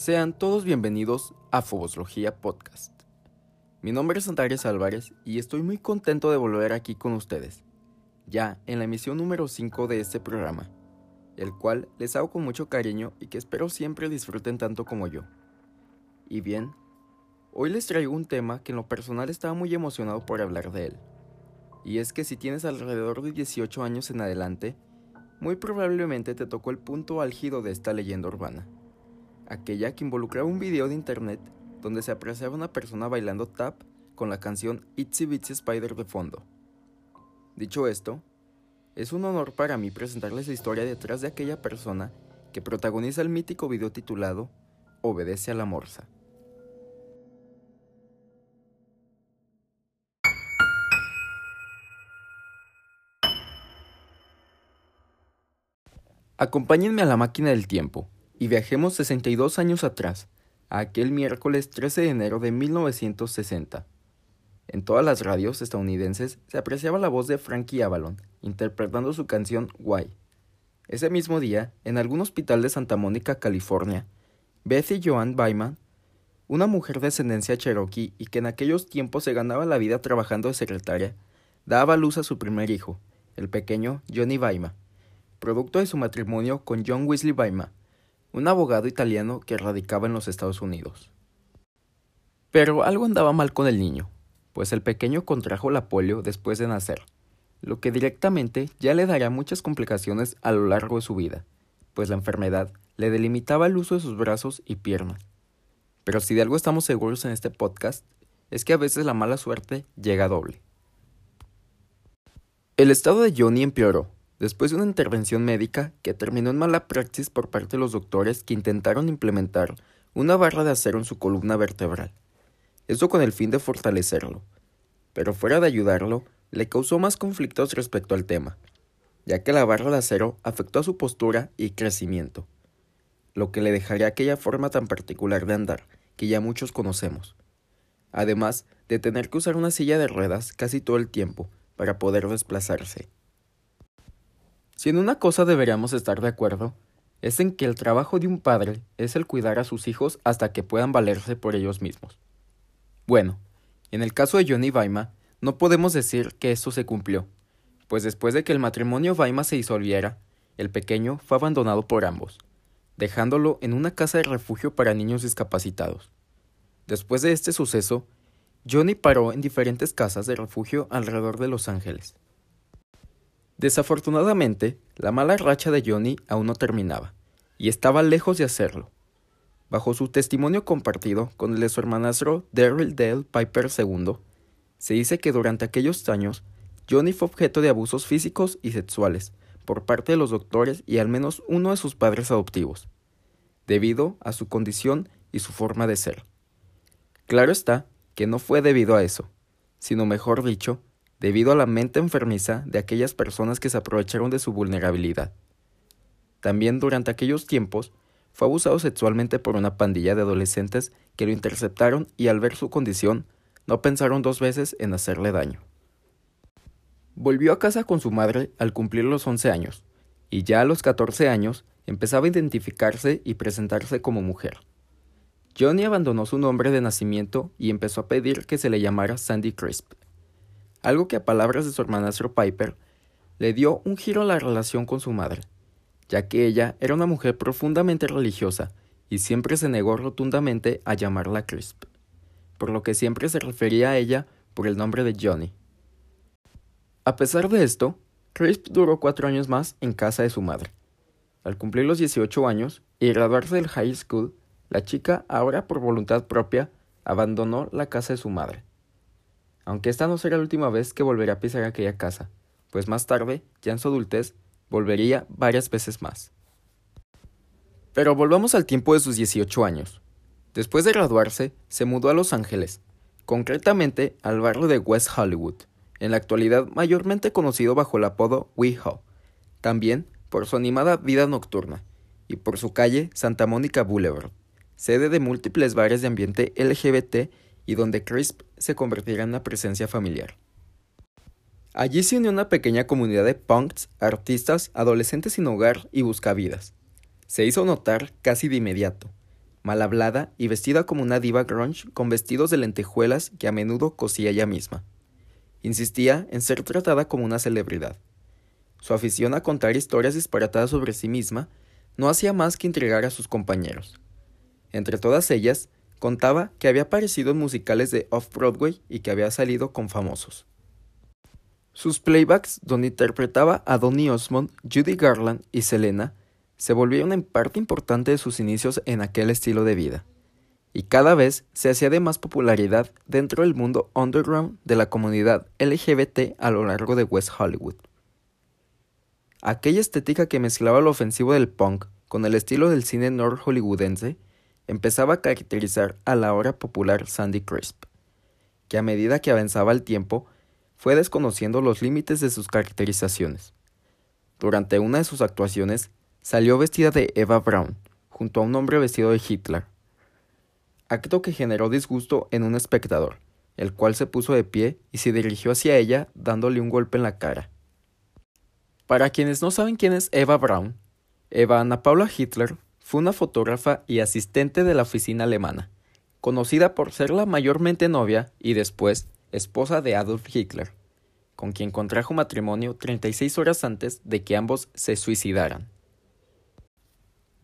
Sean todos bienvenidos a Foboslogía Podcast. Mi nombre es Antares Álvarez y estoy muy contento de volver aquí con ustedes, ya en la emisión número 5 de este programa, el cual les hago con mucho cariño y que espero siempre disfruten tanto como yo. Y bien, hoy les traigo un tema que en lo personal estaba muy emocionado por hablar de él. Y es que si tienes alrededor de 18 años en adelante, muy probablemente te tocó el punto álgido de esta leyenda urbana aquella que involucraba un video de internet donde se apreciaba una persona bailando tap con la canción Itsy Bitsy Spider de fondo. Dicho esto, es un honor para mí presentarles la historia detrás de aquella persona que protagoniza el mítico video titulado Obedece a la Morsa. Acompáñenme a la máquina del tiempo y viajemos 62 años atrás, a aquel miércoles 13 de enero de 1960. En todas las radios estadounidenses se apreciaba la voz de Frankie Avalon, interpretando su canción Why. Ese mismo día, en algún hospital de Santa Mónica, California, Betty Joan Byman, una mujer de ascendencia cherokee y que en aquellos tiempos se ganaba la vida trabajando de secretaria, daba luz a su primer hijo, el pequeño Johnny Baima, producto de su matrimonio con John Wesley Baima, un abogado italiano que radicaba en los Estados Unidos. Pero algo andaba mal con el niño, pues el pequeño contrajo la polio después de nacer, lo que directamente ya le daría muchas complicaciones a lo largo de su vida, pues la enfermedad le delimitaba el uso de sus brazos y piernas. Pero si de algo estamos seguros en este podcast, es que a veces la mala suerte llega doble. El estado de Johnny empeoró, después de una intervención médica que terminó en mala praxis por parte de los doctores que intentaron implementar una barra de acero en su columna vertebral. Eso con el fin de fortalecerlo. Pero fuera de ayudarlo, le causó más conflictos respecto al tema, ya que la barra de acero afectó a su postura y crecimiento, lo que le dejaría aquella forma tan particular de andar que ya muchos conocemos. Además de tener que usar una silla de ruedas casi todo el tiempo para poder desplazarse. Si en una cosa deberíamos estar de acuerdo, es en que el trabajo de un padre es el cuidar a sus hijos hasta que puedan valerse por ellos mismos. Bueno, en el caso de Johnny Vaima, no podemos decir que esto se cumplió, pues después de que el matrimonio Vaima se disolviera, el pequeño fue abandonado por ambos, dejándolo en una casa de refugio para niños discapacitados. Después de este suceso, Johnny paró en diferentes casas de refugio alrededor de Los Ángeles. Desafortunadamente, la mala racha de Johnny aún no terminaba, y estaba lejos de hacerlo. Bajo su testimonio compartido con el de su hermanastro Daryl Dale Piper II, se dice que durante aquellos años, Johnny fue objeto de abusos físicos y sexuales por parte de los doctores y al menos uno de sus padres adoptivos, debido a su condición y su forma de ser. Claro está que no fue debido a eso, sino mejor dicho, debido a la mente enfermiza de aquellas personas que se aprovecharon de su vulnerabilidad. También durante aquellos tiempos fue abusado sexualmente por una pandilla de adolescentes que lo interceptaron y al ver su condición no pensaron dos veces en hacerle daño. Volvió a casa con su madre al cumplir los 11 años, y ya a los 14 años empezaba a identificarse y presentarse como mujer. Johnny abandonó su nombre de nacimiento y empezó a pedir que se le llamara Sandy Crisp algo que a palabras de su hermanastro Piper le dio un giro a la relación con su madre, ya que ella era una mujer profundamente religiosa y siempre se negó rotundamente a llamarla Crisp, por lo que siempre se refería a ella por el nombre de Johnny. A pesar de esto, Crisp duró cuatro años más en casa de su madre. Al cumplir los 18 años y graduarse del high school, la chica, ahora por voluntad propia, abandonó la casa de su madre aunque esta no será la última vez que volverá a pisar aquella casa, pues más tarde, ya en su adultez, volvería varias veces más. Pero volvamos al tiempo de sus 18 años. Después de graduarse, se mudó a Los Ángeles, concretamente al barrio de West Hollywood, en la actualidad mayormente conocido bajo el apodo WeHo, también por su animada vida nocturna, y por su calle Santa Mónica Boulevard, sede de múltiples bares de ambiente LGBT y donde Crisp se convertirá en una presencia familiar. Allí se unió una pequeña comunidad de punks, artistas, adolescentes sin hogar y buscavidas. Se hizo notar casi de inmediato, mal hablada y vestida como una diva grunge con vestidos de lentejuelas que a menudo cosía ella misma. Insistía en ser tratada como una celebridad. Su afición a contar historias disparatadas sobre sí misma no hacía más que intrigar a sus compañeros. Entre todas ellas, contaba que había aparecido en musicales de Off-Broadway y que había salido con famosos. Sus playbacks, donde interpretaba a Donny Osmond, Judy Garland y Selena, se volvieron en parte importante de sus inicios en aquel estilo de vida, y cada vez se hacía de más popularidad dentro del mundo underground de la comunidad LGBT a lo largo de West Hollywood. Aquella estética que mezclaba lo ofensivo del punk con el estilo del cine nord hollywoodense empezaba a caracterizar a la ahora popular Sandy Crisp, que a medida que avanzaba el tiempo fue desconociendo los límites de sus caracterizaciones. Durante una de sus actuaciones salió vestida de Eva Braun, junto a un hombre vestido de Hitler, acto que generó disgusto en un espectador, el cual se puso de pie y se dirigió hacia ella dándole un golpe en la cara. Para quienes no saben quién es Eva Braun, Eva Ana Paula Hitler fue una fotógrafa y asistente de la oficina alemana, conocida por ser la mayormente novia y después esposa de Adolf Hitler, con quien contrajo matrimonio 36 horas antes de que ambos se suicidaran.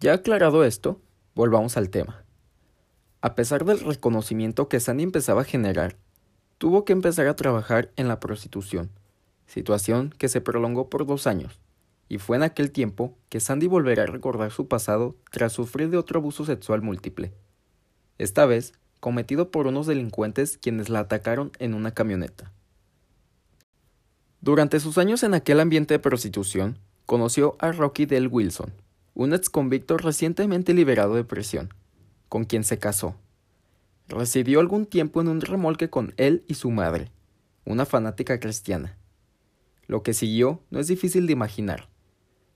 Ya aclarado esto, volvamos al tema. A pesar del reconocimiento que Sandy empezaba a generar, tuvo que empezar a trabajar en la prostitución situación que se prolongó por dos años, y fue en aquel tiempo que Sandy volverá a recordar su pasado tras sufrir de otro abuso sexual múltiple, esta vez cometido por unos delincuentes quienes la atacaron en una camioneta. Durante sus años en aquel ambiente de prostitución, conoció a Rocky Del Wilson, un ex convicto recientemente liberado de prisión, con quien se casó. Residió algún tiempo en un remolque con él y su madre, una fanática cristiana. Lo que siguió no es difícil de imaginar.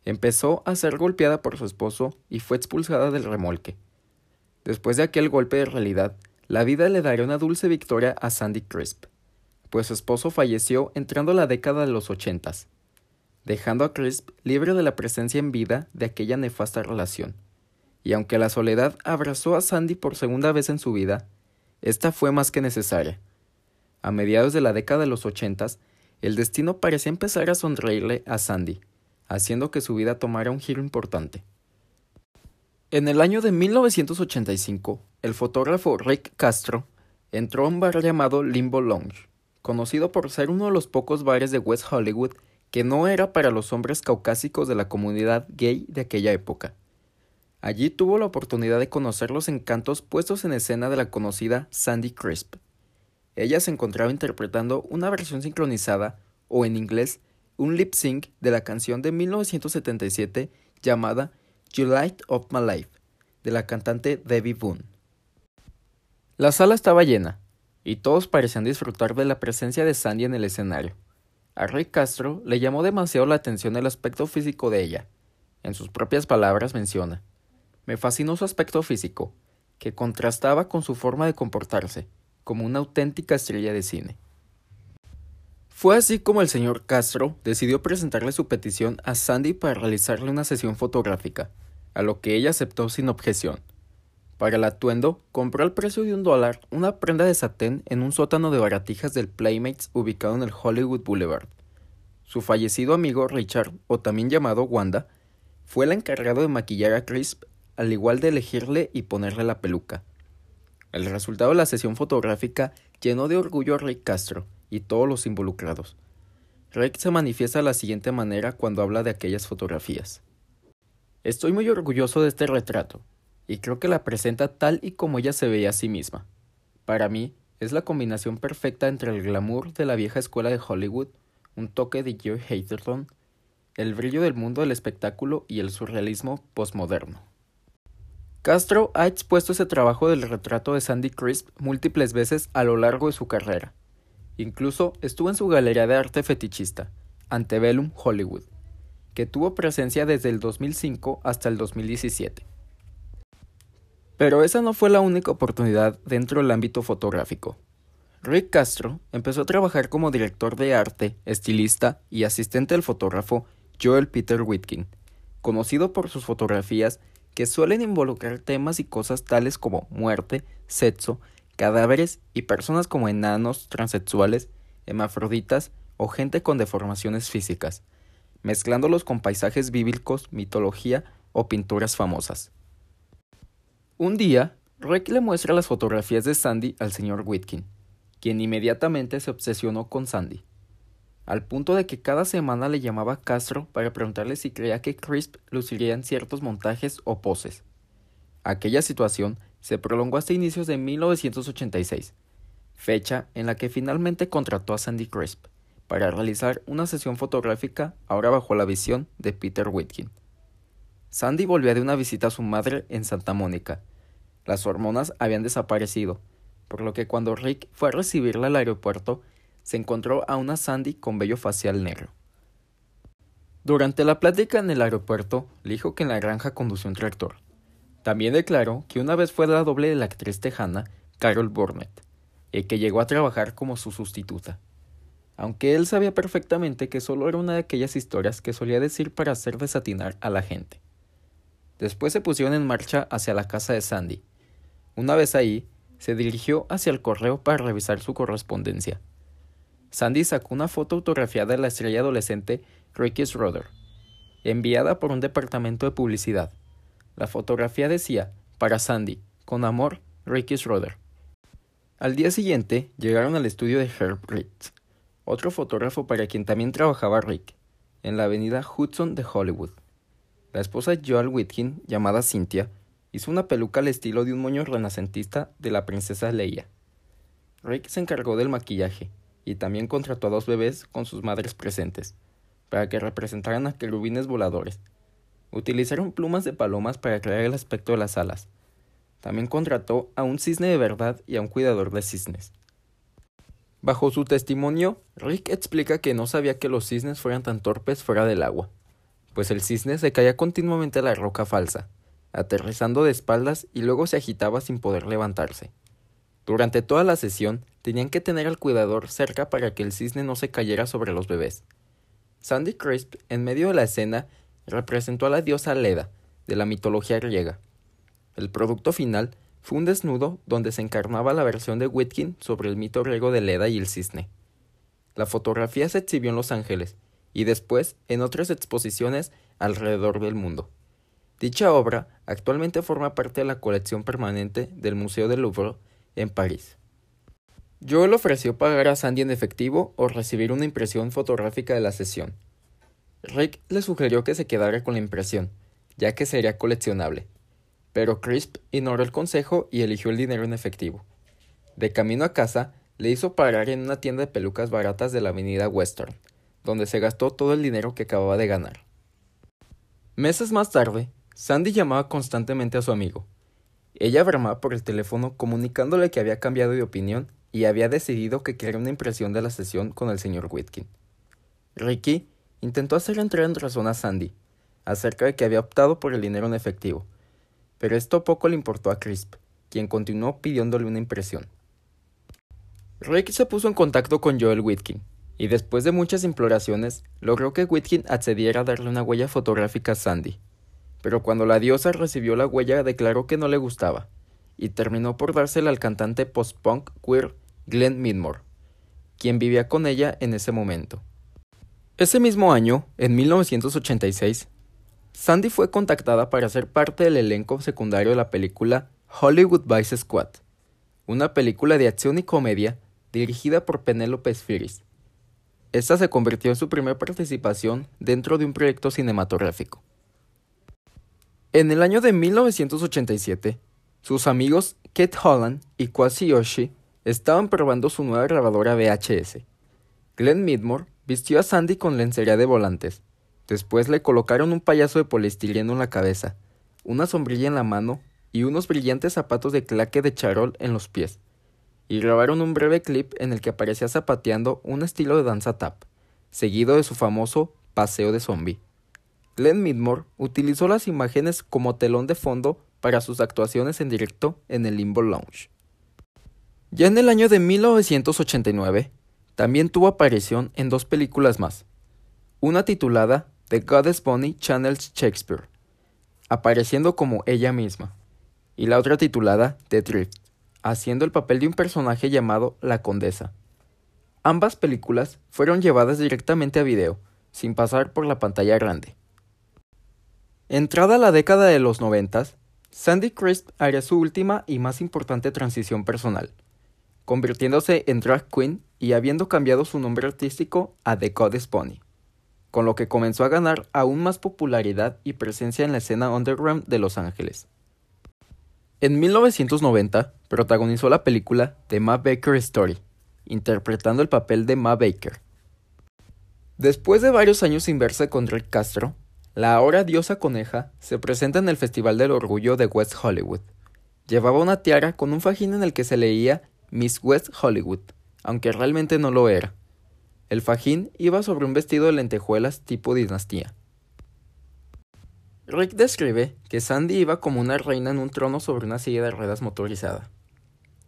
Empezó a ser golpeada por su esposo y fue expulsada del remolque. Después de aquel golpe de realidad, la vida le daría una dulce victoria a Sandy Crisp, pues su esposo falleció entrando la década de los ochentas, dejando a Crisp libre de la presencia en vida de aquella nefasta relación. Y aunque la soledad abrazó a Sandy por segunda vez en su vida, esta fue más que necesaria. A mediados de la década de los ochentas, el destino parecía empezar a sonreírle a Sandy, haciendo que su vida tomara un giro importante. En el año de 1985, el fotógrafo Rick Castro entró a un bar llamado Limbo Lounge, conocido por ser uno de los pocos bares de West Hollywood que no era para los hombres caucásicos de la comunidad gay de aquella época. Allí tuvo la oportunidad de conocer los encantos puestos en escena de la conocida Sandy Crisp, ella se encontraba interpretando una versión sincronizada, o en inglés, un lip sync de la canción de 1977 llamada You Light of My Life, de la cantante Debbie Boone. La sala estaba llena, y todos parecían disfrutar de la presencia de Sandy en el escenario. A Rick Castro le llamó demasiado la atención el aspecto físico de ella. En sus propias palabras menciona, me fascinó su aspecto físico, que contrastaba con su forma de comportarse como una auténtica estrella de cine. Fue así como el señor Castro decidió presentarle su petición a Sandy para realizarle una sesión fotográfica, a lo que ella aceptó sin objeción. Para el atuendo, compró al precio de un dólar una prenda de satén en un sótano de baratijas del Playmates ubicado en el Hollywood Boulevard. Su fallecido amigo Richard, o también llamado Wanda, fue el encargado de maquillar a Crisp, al igual de elegirle y ponerle la peluca. El resultado de la sesión fotográfica llenó de orgullo a Rick Castro y todos los involucrados. Rick se manifiesta de la siguiente manera cuando habla de aquellas fotografías. Estoy muy orgulloso de este retrato, y creo que la presenta tal y como ella se veía a sí misma. Para mí, es la combinación perfecta entre el glamour de la vieja escuela de Hollywood, un toque de Joe Haterton, el brillo del mundo del espectáculo y el surrealismo postmoderno. Castro ha expuesto ese trabajo del retrato de Sandy Crisp múltiples veces a lo largo de su carrera. Incluso estuvo en su galería de arte fetichista, Antebellum Hollywood, que tuvo presencia desde el 2005 hasta el 2017. Pero esa no fue la única oportunidad dentro del ámbito fotográfico. Rick Castro empezó a trabajar como director de arte, estilista y asistente del fotógrafo Joel Peter Whitkin, conocido por sus fotografías que suelen involucrar temas y cosas tales como muerte, sexo, cadáveres y personas como enanos, transexuales, hemafroditas o gente con deformaciones físicas, mezclándolos con paisajes bíblicos, mitología o pinturas famosas. Un día, Rick le muestra las fotografías de Sandy al señor Whitkin, quien inmediatamente se obsesionó con Sandy, al punto de que cada semana le llamaba a Castro para preguntarle si creía que Crisp luciría en ciertos montajes o poses. Aquella situación se prolongó hasta inicios de 1986, fecha en la que finalmente contrató a Sandy Crisp para realizar una sesión fotográfica ahora bajo la visión de Peter Whitkin. Sandy volvía de una visita a su madre en Santa Mónica. Las hormonas habían desaparecido, por lo que cuando Rick fue a recibirla al aeropuerto, se encontró a una Sandy con vello facial negro. Durante la plática en el aeropuerto, le dijo que en la granja condució un tractor. También declaró que una vez fue la doble de la actriz tejana Carol Burnett, y que llegó a trabajar como su sustituta aunque él sabía perfectamente que solo era una de aquellas historias que solía decir para hacer desatinar a la gente. Después se pusieron en marcha hacia la casa de Sandy. Una vez ahí, se dirigió hacia el correo para revisar su correspondencia. Sandy sacó una foto autografiada de la estrella adolescente Ricky Schroeder, enviada por un departamento de publicidad. La fotografía decía, para Sandy, con amor, Ricky Schroeder. Al día siguiente, llegaron al estudio de Herb Ritz, otro fotógrafo para quien también trabajaba Rick, en la avenida Hudson de Hollywood. La esposa de Joel Whitkin, llamada Cynthia, hizo una peluca al estilo de un moño renacentista de la princesa Leia. Rick se encargó del maquillaje y también contrató a dos bebés con sus madres presentes, para que representaran a querubines voladores. Utilizaron plumas de palomas para crear el aspecto de las alas. También contrató a un cisne de verdad y a un cuidador de cisnes. Bajo su testimonio, Rick explica que no sabía que los cisnes fueran tan torpes fuera del agua, pues el cisne se caía continuamente a la roca falsa, aterrizando de espaldas y luego se agitaba sin poder levantarse. Durante toda la sesión, tenían que tener al cuidador cerca para que el cisne no se cayera sobre los bebés. Sandy Crisp, en medio de la escena, representó a la diosa Leda, de la mitología griega. El producto final fue un desnudo donde se encarnaba la versión de Whitkin sobre el mito griego de Leda y el cisne. La fotografía se exhibió en Los Ángeles y después en otras exposiciones alrededor del mundo. Dicha obra actualmente forma parte de la colección permanente del Museo del Louvre en París. Joel ofreció pagar a Sandy en efectivo o recibir una impresión fotográfica de la sesión. Rick le sugirió que se quedara con la impresión, ya que sería coleccionable pero Crisp ignoró el consejo y eligió el dinero en efectivo. De camino a casa, le hizo parar en una tienda de pelucas baratas de la avenida Western, donde se gastó todo el dinero que acababa de ganar. Meses más tarde, Sandy llamaba constantemente a su amigo. Ella bramaba por el teléfono comunicándole que había cambiado de opinión y había decidido que quería una impresión de la sesión con el señor Whitkin. Ricky intentó hacer entrar en razón a Sandy acerca de que había optado por el dinero en efectivo, pero esto poco le importó a Crisp, quien continuó pidiéndole una impresión. Rick se puso en contacto con Joel Whitkin, y después de muchas imploraciones, logró que Whitkin accediera a darle una huella fotográfica a Sandy. Pero cuando la diosa recibió la huella declaró que no le gustaba, y terminó por dársela al cantante post-punk queer Glenn Midmore, quien vivía con ella en ese momento. Ese mismo año, en 1986, Sandy fue contactada para ser parte del elenco secundario de la película Hollywood Vice Squad, una película de acción y comedia dirigida por Penelope Spheris. Esta se convirtió en su primera participación dentro de un proyecto cinematográfico. En el año de 1987, sus amigos Kate Holland y Kwasi Yoshi estaban probando su nueva grabadora VHS. Glenn Midmore vistió a Sandy con lencería de volantes Después le colocaron un payaso de poliestireno en la cabeza, una sombrilla en la mano y unos brillantes zapatos de claque de charol en los pies, y grabaron un breve clip en el que aparecía zapateando un estilo de danza tap, seguido de su famoso paseo de zombie. Glenn Midmore utilizó las imágenes como telón de fondo para sus actuaciones en directo en el Limbo Lounge. Ya en el año de 1989, también tuvo aparición en dos películas más, una titulada The Goddess Bonnie channels Shakespeare, apareciendo como ella misma, y la otra titulada The Drift, haciendo el papel de un personaje llamado La Condesa. Ambas películas fueron llevadas directamente a video, sin pasar por la pantalla grande. Entrada la década de los noventas, Sandy Crisp haría su última y más importante transición personal, convirtiéndose en drag queen y habiendo cambiado su nombre artístico a The Goddess Bunny, con lo que comenzó a ganar aún más popularidad y presencia en la escena underground de Los Ángeles. En 1990 protagonizó la película The Ma Baker Story, interpretando el papel de Ma Baker. Después de varios años sin verse con Rick Castro, la ahora diosa coneja se presenta en el Festival del Orgullo de West Hollywood. Llevaba una tiara con un fajín en el que se leía Miss West Hollywood, aunque realmente no lo era. El fajín iba sobre un vestido de lentejuelas tipo dinastía. Rick describe que Sandy iba como una reina en un trono sobre una silla de ruedas motorizada.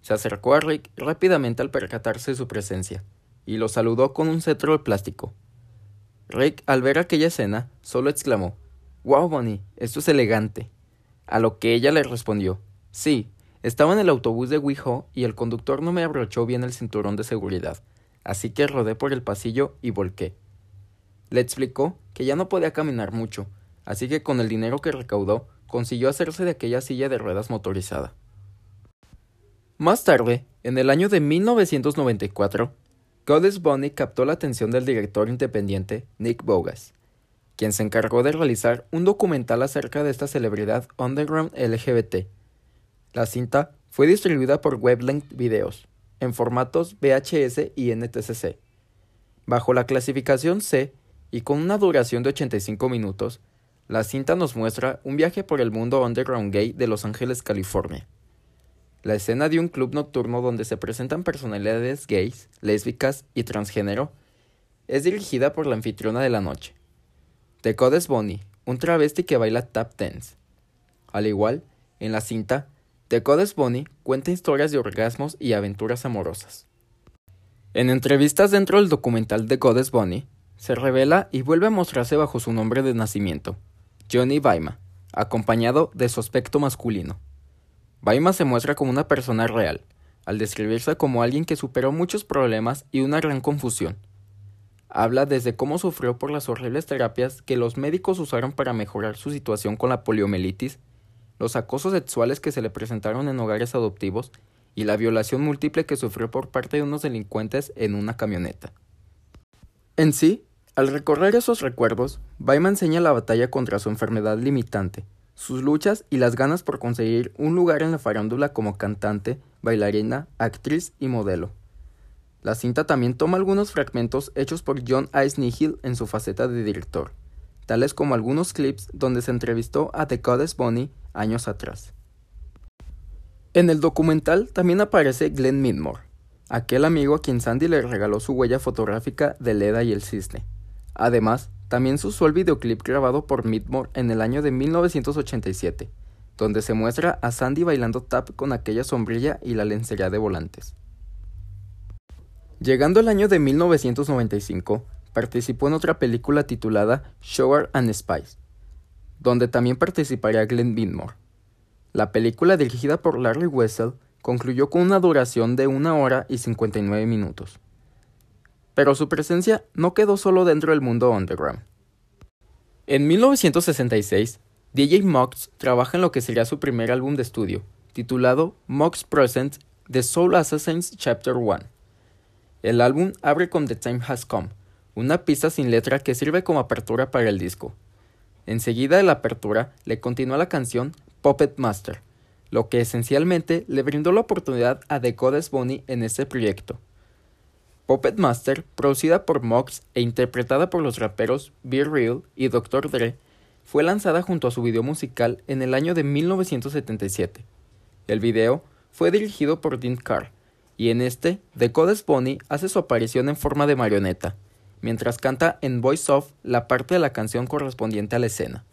Se acercó a Rick rápidamente al percatarse de su presencia, y lo saludó con un cetro de plástico. Rick, al ver aquella escena, solo exclamó, Wow, Bonnie, esto es elegante. A lo que ella le respondió, Sí, estaba en el autobús de WeHo y el conductor no me abrochó bien el cinturón de seguridad, así que rodé por el pasillo y volqué. Le explicó que ya no podía caminar mucho, así que con el dinero que recaudó consiguió hacerse de aquella silla de ruedas motorizada. Más tarde, en el año de 1994, Goddess Bunny captó la atención del director independiente Nick Bogas, quien se encargó de realizar un documental acerca de esta celebridad underground LGBT. La cinta fue distribuida por Weblength Videos, en formatos VHS y NTCC. Bajo la clasificación C y con una duración de 85 minutos, la cinta nos muestra un viaje por el mundo underground gay de Los Ángeles, California. La escena de un club nocturno donde se presentan personalidades gays, lésbicas y transgénero es dirigida por la anfitriona de la noche. The Goddess Bonnie, un travesti que baila tap dance. Al igual, en la cinta, The Goddess Bonnie cuenta historias de orgasmos y aventuras amorosas. En entrevistas dentro del documental The Goddess Bonnie, se revela y vuelve a mostrarse bajo su nombre de nacimiento, Johnny Baima, acompañado de su aspecto masculino. Baima se muestra como una persona real, al describirse como alguien que superó muchos problemas y una gran confusión. Habla desde cómo sufrió por las horribles terapias que los médicos usaron para mejorar su situación con la poliomielitis, los acosos sexuales que se le presentaron en hogares adoptivos y la violación múltiple que sufrió por parte de unos delincuentes en una camioneta. En sí, al recorrer esos recuerdos, Baima enseña la batalla contra su enfermedad limitante, sus luchas y las ganas por conseguir un lugar en la farándula como cantante, bailarina, actriz y modelo. La cinta también toma algunos fragmentos hechos por John Ice Nihil en su faceta de director, tales como algunos clips donde se entrevistó a The Goddess Bonnie años atrás. En el documental también aparece Glenn Midmore, aquel amigo a quien Sandy le regaló su huella fotográfica de Leda y el cisne. Además, también se usó el videoclip grabado por Midmore en el año de 1987, donde se muestra a Sandy bailando tap con aquella sombrilla y la lencería de volantes. Llegando el año de 1995, participó en otra película titulada Sugar and Spice, donde también participaría Glenn Midmore. La película dirigida por Larry Wessel concluyó con una duración de una hora y 59 minutos. Pero su presencia no quedó solo dentro del mundo underground. En 1966, DJ Mox trabaja en lo que sería su primer álbum de estudio, titulado Mox Presents The Soul Assassins Chapter 1. El álbum abre con The Time Has Come, una pista sin letra que sirve como apertura para el disco. Enseguida de la apertura le continúa la canción Puppet Master, lo que esencialmente le brindó la oportunidad a The Goddess Bonnie en este proyecto. Puppet Master, producida por Mox e interpretada por los raperos Be Real y Dr. Dre, fue lanzada junto a su video musical en el año de 1977. El video fue dirigido por Dean Carr, y en este, The Goddess Bonnie hace su aparición en forma de marioneta, mientras canta en voice off la parte de la canción correspondiente a la escena.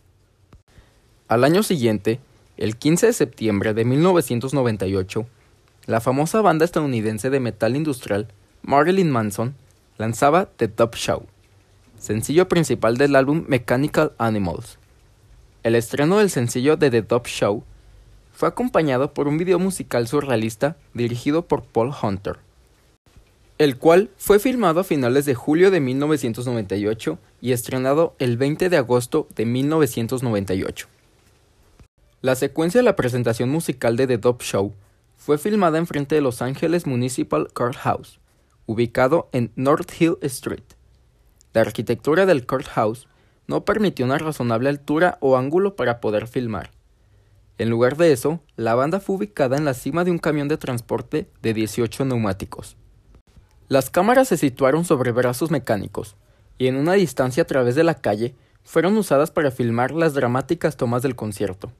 Al año siguiente, el 15 de septiembre de 1998, la famosa banda estadounidense de metal industrial Marilyn Manson lanzaba The Top Show, sencillo principal del álbum Mechanical Animals. el estreno del sencillo de The Dove Show fue acompañado por un video musical surrealista dirigido por Paul Hunter, el cual fue filmado a finales de julio de 1998 y estrenado el 20 de agosto de 1998. La secuencia de la presentación musical de The Dove Show fue filmada enfrente de Los Angeles Municipal Courthouse, ubicado en North Hill Street. La arquitectura del courthouse no permitió una razonable altura o ángulo para poder filmar. En lugar de eso, la banda fue ubicada en la cima de un camión de transporte de 18 neumáticos. Las cámaras se situaron sobre brazos mecánicos y en una distancia a través de la calle fueron usadas para filmar las dramáticas tomas del concierto.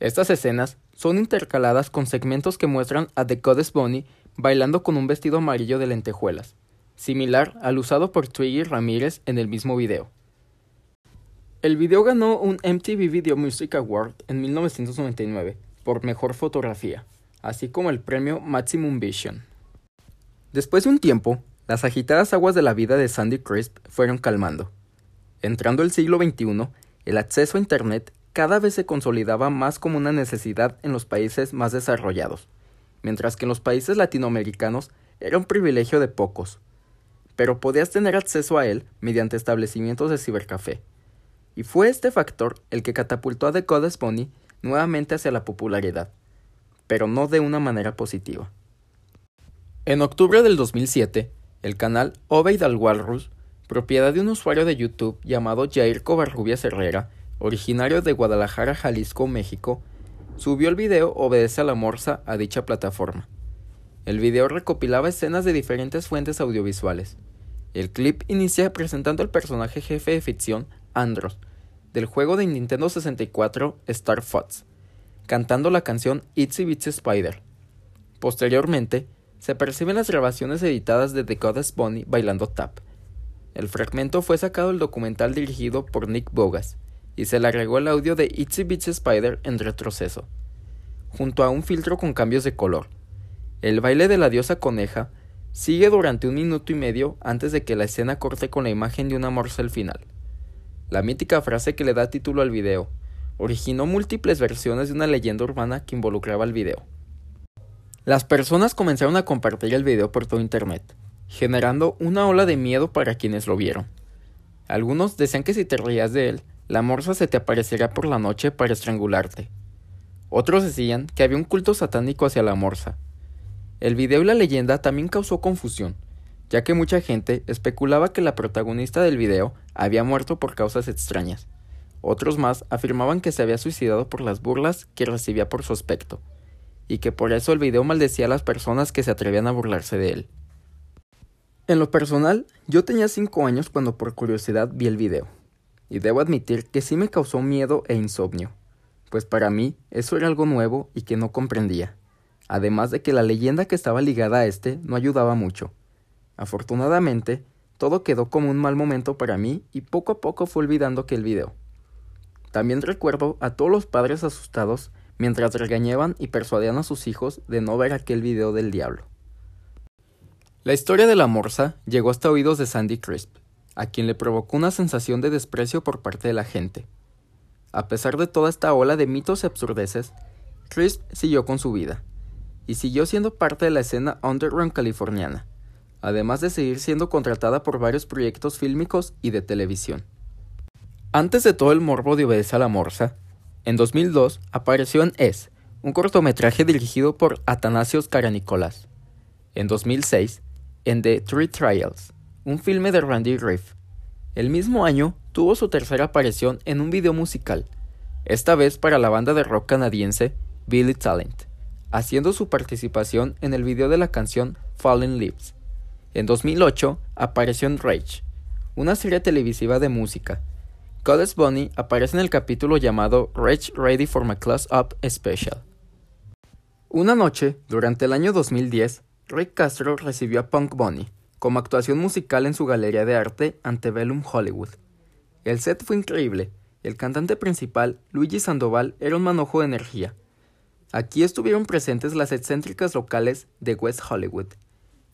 Estas escenas son intercaladas con segmentos que muestran a The Goddess Bonnie bailando con un vestido amarillo de lentejuelas, similar al usado por Twiggy Ramírez en el mismo video. El video ganó un MTV Video Music Award en 1999 por mejor fotografía, así como el premio Maximum Vision. Después de un tiempo, las agitadas aguas de la vida de Sandy Crisp fueron calmando. Entrando el siglo XXI, el acceso a Internet cada vez se consolidaba más como una necesidad en los países más desarrollados, mientras que en los países latinoamericanos era un privilegio de pocos. Pero podías tener acceso a él mediante establecimientos de cibercafé, y fue este factor el que catapultó a The Goddess Bunny nuevamente hacia la popularidad, pero no de una manera positiva. En octubre del 2007, el canal Obeid al Walrus, propiedad de un usuario de YouTube llamado Jair Covarrubias Herrera, originario de Guadalajara, Jalisco, México, subió el video Obedece a la Morsa a dicha plataforma. El video recopilaba escenas de diferentes fuentes audiovisuales. El clip inicia presentando al personaje jefe de ficción Andros, del juego de Nintendo 64 Star Fox, cantando la canción Itsy Bitsy Spider. Posteriormente, se perciben las grabaciones editadas de The Goddess Bunny bailando tap. El fragmento fue sacado del documental dirigido por Nick Bogas y se le agregó el audio de Itsy Bitsy Spider en retroceso, junto a un filtro con cambios de color. El baile de la diosa coneja sigue durante un minuto y medio antes de que la escena corte con la imagen de una morsa al final. La mítica frase que le da título al video originó múltiples versiones de una leyenda urbana que involucraba el video. Las personas comenzaron a compartir el video por todo internet, generando una ola de miedo para quienes lo vieron. Algunos decían que si te reías de él, la morsa se te aparecerá por la noche para estrangularte. Otros decían que había un culto satánico hacia la morsa. El video y la leyenda también causó confusión, ya que mucha gente especulaba que la protagonista del video había muerto por causas extrañas. Otros más afirmaban que se había suicidado por las burlas que recibía por su aspecto, y que por eso el video maldecía a las personas que se atrevían a burlarse de él. En lo personal, yo tenía 5 años cuando por curiosidad vi el video, y debo admitir que sí me causó miedo e insomnio, pues para mí eso era algo nuevo y que no comprendía, además de que la leyenda que estaba ligada a este no ayudaba mucho Afortunadamente, todo quedó como un mal momento para mí y poco a poco fue olvidando que el video. También recuerdo a todos los padres asustados mientras regañaban y persuadían a sus hijos de no ver aquel video del diablo. La historia de la morsa llegó hasta oídos de Sandy Crisp, a quien le provocó una sensación de desprecio por parte de la gente. A pesar de toda esta ola de mitos y absurdeces, Crisp siguió con su vida, y siguió siendo parte de la escena underground californiana además de seguir siendo contratada por varios proyectos fílmicos y de televisión. Antes de todo el morbo de Obedece a la Morsa, en 2002 apareció en Es, un cortometraje dirigido por Atanasios Karanicolas. En 2006, en The Three Trials, un filme de Randy Riff. El mismo año tuvo su tercera aparición en un video musical, esta vez para la banda de rock canadiense Billy Talent, haciendo su participación en el video de la canción Fallen Leaves. En 2008 apareció en Rage, una serie televisiva de música. Goddess Bunny aparece en el capítulo llamado Rage Ready for My Class Up Special. Una noche, durante el año 2010, Rick Castro recibió a Punk Bunny como actuación musical en su galería de arte Antebellum Hollywood. El set fue increíble. El cantante principal, Luigi Sandoval, era un manojo de energía. Aquí estuvieron presentes las excéntricas locales de West Hollywood,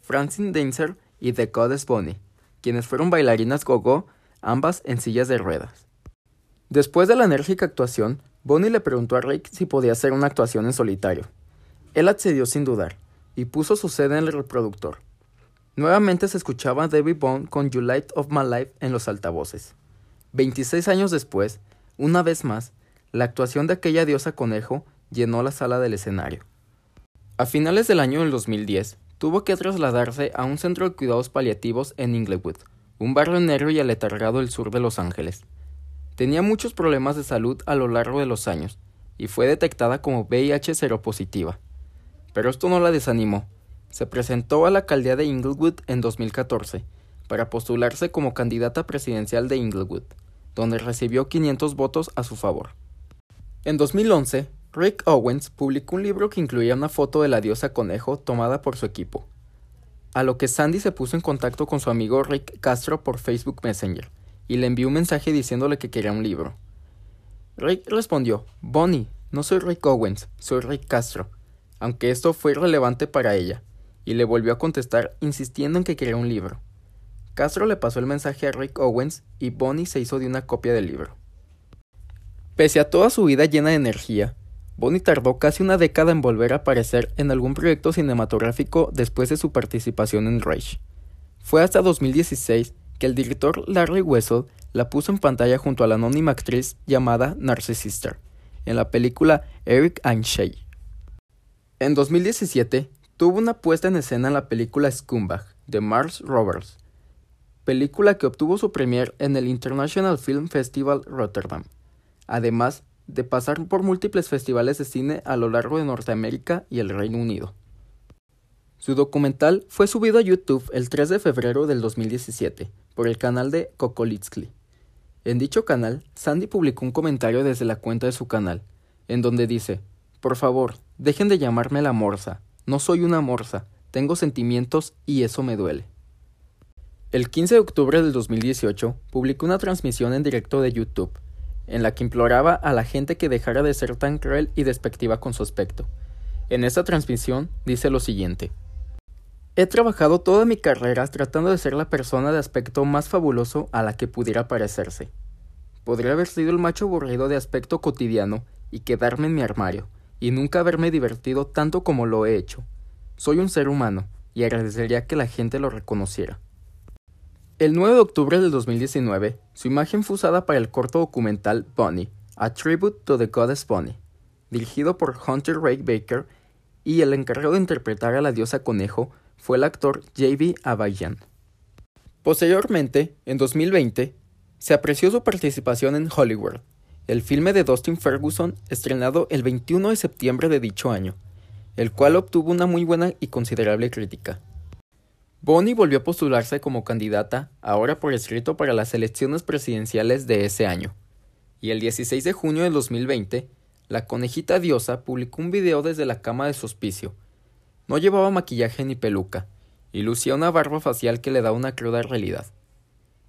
Francine Dancer y The Goddess Bunny, quienes fueron bailarinas gogo, ambas en sillas de ruedas. Después de la enérgica actuación, Bonnie le preguntó a Rick si podía hacer una actuación en solitario. Él accedió sin dudar, y puso su sede en el reproductor. Nuevamente se escuchaba Debbie Bone con You Light of My Life en los altavoces. 26 años después, una vez más, la actuación de aquella diosa conejo llenó la sala del escenario. A finales del año del 2010, tuvo que trasladarse a un centro de cuidados paliativos en Inglewood, un barrio negro y aletargado del sur de Los Ángeles. Tenía muchos problemas de salud a lo largo de los años y fue detectada como VIH seropositiva. Pero esto no la desanimó. Se presentó a la alcaldía de Inglewood en 2014 para postularse como candidata presidencial de Inglewood, donde recibió 500 votos a su favor. En 2011, Rick Owens publicó un libro que incluía una foto de la diosa conejo tomada por su equipo, a lo que Sandy se puso en contacto con su amigo Rick Castro por Facebook Messenger y le envió un mensaje diciéndole que quería un libro. Rick respondió, Bonnie, no soy Rick Owens, soy Rick Castro, aunque esto fue irrelevante para ella, y le volvió a contestar insistiendo en que quería un libro. Castro le pasó el mensaje a Rick Owens y Bonnie se hizo de una copia del libro. Pese a toda su vida llena de energía, Bonnie tardó casi una década en volver a aparecer en algún proyecto cinematográfico después de su participación en Rage. Fue hasta 2016 que el director Larry Wessel la puso en pantalla junto a la anónima actriz llamada Narcissista, en la película Eric and Shay. En 2017 tuvo una puesta en escena en la película Scumbag de Mars Roberts, película que obtuvo su premier en el International Film Festival Rotterdam además de pasar por múltiples festivales de cine a lo largo de Norteamérica y el Reino Unido. Su documental fue subido a YouTube el 3 de febrero del 2017 por el canal de Kokolitsky. En dicho canal, Sandy publicó un comentario desde la cuenta de su canal, en donde dice, Por favor, dejen de llamarme la morsa, no soy una morsa, tengo sentimientos y eso me duele. El 15 de octubre del 2018 publicó una transmisión en directo de YouTube en la que imploraba a la gente que dejara de ser tan cruel y despectiva con su aspecto. En esta transmisión dice lo siguiente. He trabajado toda mi carrera tratando de ser la persona de aspecto más fabuloso a la que pudiera parecerse. Podría haber sido el macho aburrido de aspecto cotidiano y quedarme en mi armario, y nunca haberme divertido tanto como lo he hecho. Soy un ser humano, y agradecería que la gente lo reconociera. El 9 de octubre del 2019, su imagen fue usada para el corto documental Bunny, A Tribute to the Goddess Bunny, dirigido por Hunter Ray Baker, y el encargado de interpretar a la diosa conejo fue el actor J.B. Abayan. Posteriormente, en 2020, se apreció su participación en Hollywood, el filme de Dustin Ferguson estrenado el 21 de septiembre de dicho año, el cual obtuvo una muy buena y considerable crítica. Bonnie volvió a postularse como candidata, ahora por escrito para las elecciones presidenciales de ese año. Y el 16 de junio de 2020, la conejita diosa publicó un video desde la cama de su hospicio. No llevaba maquillaje ni peluca, y lucía una barba facial que le da una cruda realidad.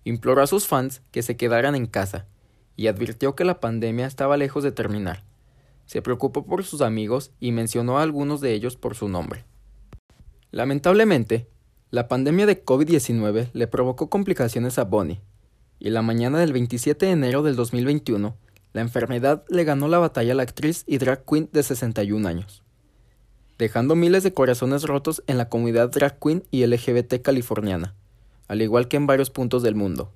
Imploró a sus fans que se quedaran en casa, y advirtió que la pandemia estaba lejos de terminar. Se preocupó por sus amigos y mencionó a algunos de ellos por su nombre. Lamentablemente, la pandemia de COVID-19 le provocó complicaciones a Bonnie, y la mañana del 27 de enero del 2021, la enfermedad le ganó la batalla a la actriz y drag queen de 61 años, dejando miles de corazones rotos en la comunidad drag queen y LGBT californiana, al igual que en varios puntos del mundo.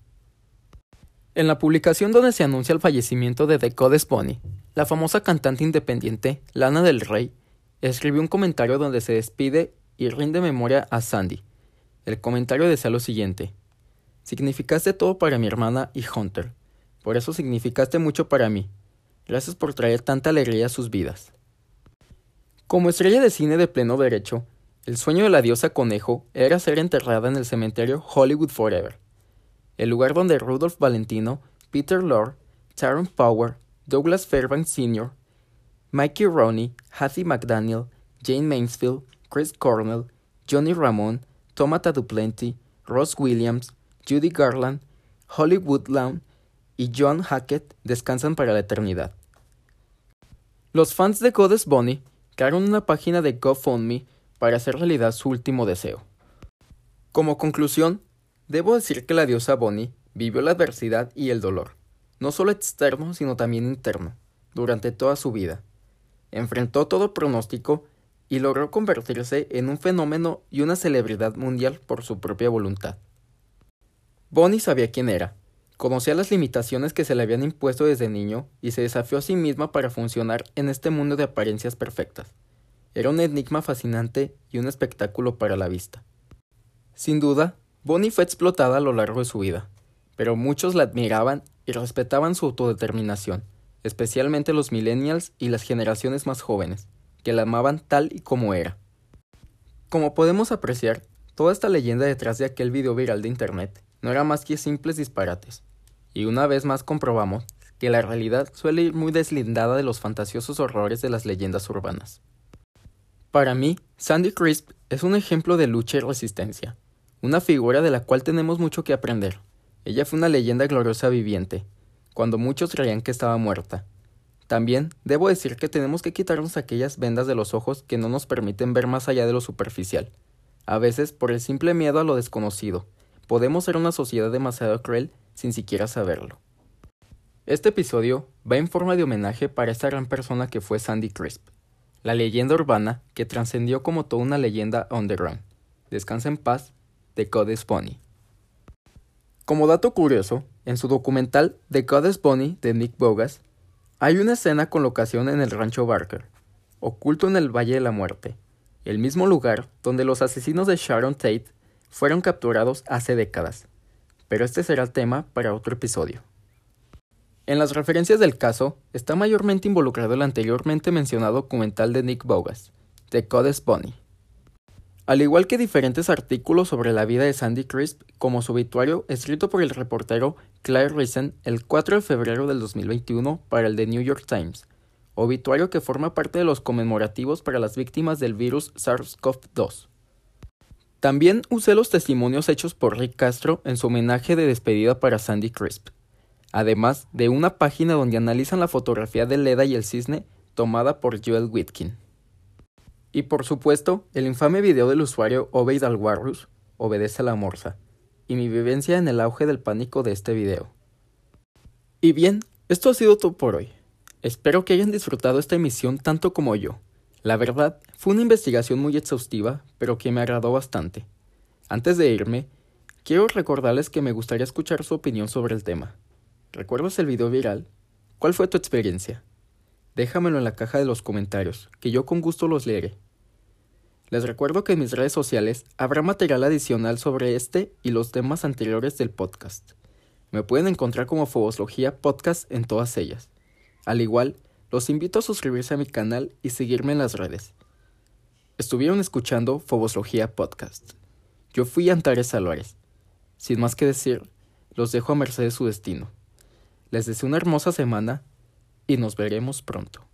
En la publicación donde se anuncia el fallecimiento de The Goddess Bonnie, la famosa cantante independiente Lana del Rey escribió un comentario donde se despide y rinde memoria a Sandy, el comentario decía lo siguiente. Significaste todo para mi hermana y Hunter. Por eso significaste mucho para mí. Gracias por traer tanta alegría a sus vidas. Como estrella de cine de pleno derecho, el sueño de la diosa conejo era ser enterrada en el cementerio Hollywood Forever, el lugar donde Rudolph Valentino, Peter Lorre, Taron Power, Douglas Fairbanks Sr., Mikey Roney, Hattie McDaniel, Jane Mansfield, Chris Cornell, Johnny Ramone, Tomata Duplanty, Ross Williams, Judy Garland, Holly Woodlawn y John Hackett descansan para la eternidad. Los fans de Goddess Bonnie crearon una página de GoFundMe para hacer realidad su último deseo. Como conclusión, debo decir que la diosa Bonnie vivió la adversidad y el dolor, no solo externo, sino también interno, durante toda su vida. Enfrentó todo pronóstico y logró convertirse en un fenómeno y una celebridad mundial por su propia voluntad. Bonnie sabía quién era, conocía las limitaciones que se le habían impuesto desde niño y se desafió a sí misma para funcionar en este mundo de apariencias perfectas. Era un enigma fascinante y un espectáculo para la vista. Sin duda, Bonnie fue explotada a lo largo de su vida, pero muchos la admiraban y respetaban su autodeterminación, especialmente los millennials y las generaciones más jóvenes, que la amaban tal y como era. Como podemos apreciar, toda esta leyenda detrás de aquel video viral de internet no era más que simples disparates, y una vez más comprobamos que la realidad suele ir muy deslindada de los fantasiosos horrores de las leyendas urbanas. Para mí, Sandy Crisp es un ejemplo de lucha y resistencia, una figura de la cual tenemos mucho que aprender. Ella fue una leyenda gloriosa viviente, cuando muchos creían que estaba muerta. También debo decir que tenemos que quitarnos aquellas vendas de los ojos que no nos permiten ver más allá de lo superficial. A veces, por el simple miedo a lo desconocido, podemos ser una sociedad demasiado cruel sin siquiera saberlo. Este episodio va en forma de homenaje para esta gran persona que fue Sandy Crisp la leyenda urbana que trascendió como toda una leyenda underground. Descansa en paz, The Goddess Bunny. Como dato curioso, en su documental The Goddess Bunny de Nick Bogas, hay una escena con locación en el rancho Barker, oculto en el Valle de la Muerte, el mismo lugar donde los asesinos de Sharon Tate fueron capturados hace décadas. Pero este será el tema para otro episodio. En las referencias del caso está mayormente involucrado el anteriormente mencionado documental de Nick Bogas, The Codes Bunny. Al igual que diferentes artículos sobre la vida de Sandy Crisp, como su obituario escrito por el reportero Claire Risen el 4 de febrero del 2021 para el The New York Times, obituario que forma parte de los conmemorativos para las víctimas del virus SARS-CoV-2. También usé los testimonios hechos por Rick Castro en su homenaje de despedida para Sandy Crisp además de una página donde analizan la fotografía de Leda y el cisne tomada por Joel Whitkin. Y por supuesto, el infame video del usuario Obeid Alwarus, Obedece a la Morsa, y mi vivencia en el auge del pánico de este video. Y bien, esto ha sido todo por hoy. Espero que hayan disfrutado esta emisión tanto como yo. La verdad, fue una investigación muy exhaustiva, pero que me agradó bastante. Antes de irme, quiero recordarles que me gustaría escuchar su opinión sobre el tema. ¿Recuerdas el video viral? ¿Cuál fue tu experiencia? Déjamelo en la caja de los comentarios, que yo con gusto los leeré. Les recuerdo que en mis redes sociales habrá material adicional sobre este y los temas anteriores del podcast. Me pueden encontrar como Foboslogía Podcast en todas ellas. Al igual, los invito a suscribirse a mi canal y seguirme en las redes. Estuvieron escuchando Foboslogía Podcast. Yo fui Antares Álvarez. Sin más que decir, los dejo a merced de su destino. Les deseo una hermosa semana y nos veremos pronto.